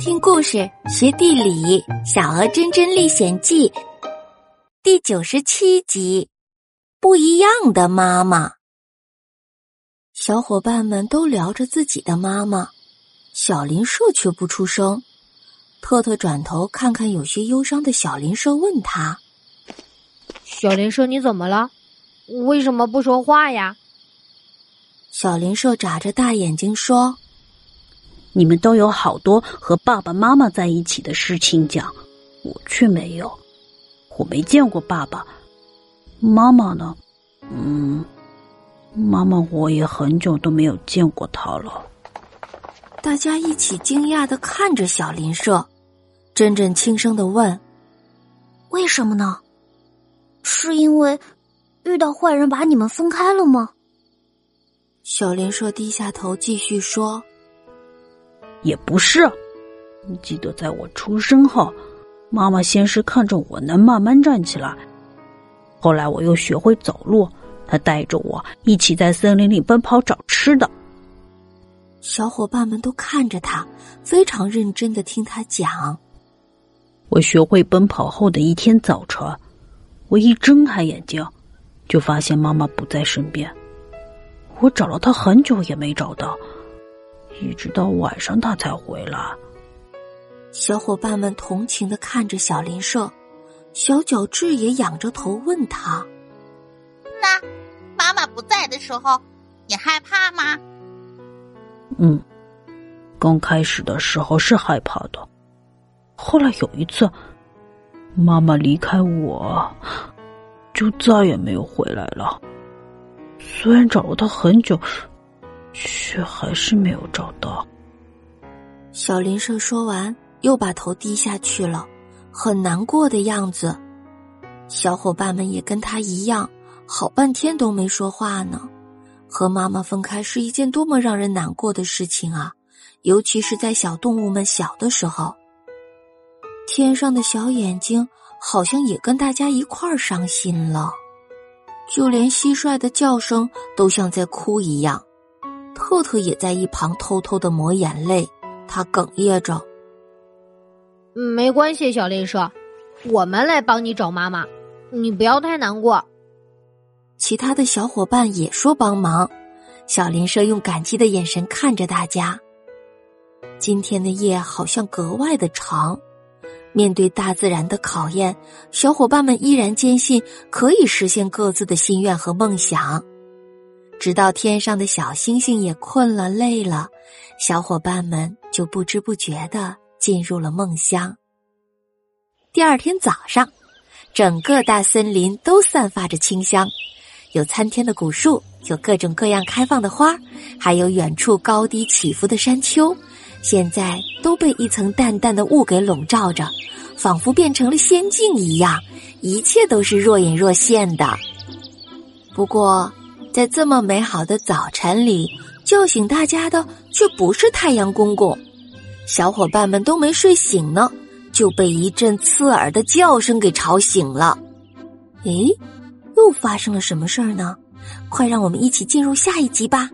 听故事学地理，《小鹅真真历险记》第九十七集：不一样的妈妈。小伙伴们都聊着自己的妈妈，小林社却不出声。特特转头看看有些忧伤的小林社，问他：“小林社，你怎么了？为什么不说话呀？”小林社眨着大眼睛说。你们都有好多和爸爸妈妈在一起的事情讲，我却没有。我没见过爸爸妈妈呢，嗯，妈妈我也很久都没有见过他了。大家一起惊讶的看着小林社，真真轻声的问：“为什么呢？是因为遇到坏人把你们分开了吗？”小林社低下头继续说。也不是，你记得在我出生后，妈妈先是看着我能慢慢站起来，后来我又学会走路，她带着我一起在森林里奔跑找吃的。小伙伴们都看着他，非常认真的听他讲。我学会奔跑后的一天早晨，我一睁开眼睛，就发现妈妈不在身边，我找了她很久也没找到。一直到晚上他才回来。小伙伴们同情的看着小林社，小角质也仰着头问他：“那妈妈不在的时候，你害怕吗？”“嗯，刚开始的时候是害怕的，后来有一次，妈妈离开我，就再也没有回来了。虽然找了她很久。”却还是没有找到。小林社说完，又把头低下去了，很难过的样子。小伙伴们也跟他一样，好半天都没说话呢。和妈妈分开是一件多么让人难过的事情啊！尤其是在小动物们小的时候。天上的小眼睛好像也跟大家一块儿伤心了，就连蟋蟀的叫声都像在哭一样。特特也在一旁偷偷的抹眼泪，他哽咽着：“没关系，小林社，我们来帮你找妈妈，你不要太难过。”其他的小伙伴也说帮忙，小林社用感激的眼神看着大家。今天的夜好像格外的长，面对大自然的考验，小伙伴们依然坚信可以实现各自的心愿和梦想。直到天上的小星星也困了、累了，小伙伴们就不知不觉的进入了梦乡。第二天早上，整个大森林都散发着清香，有参天的古树，有各种各样开放的花，还有远处高低起伏的山丘，现在都被一层淡淡的雾给笼罩着，仿佛变成了仙境一样，一切都是若隐若现的。不过。在这么美好的早晨里，叫醒大家的却不是太阳公公。小伙伴们都没睡醒呢，就被一阵刺耳的叫声给吵醒了。诶，又发生了什么事儿呢？快让我们一起进入下一集吧。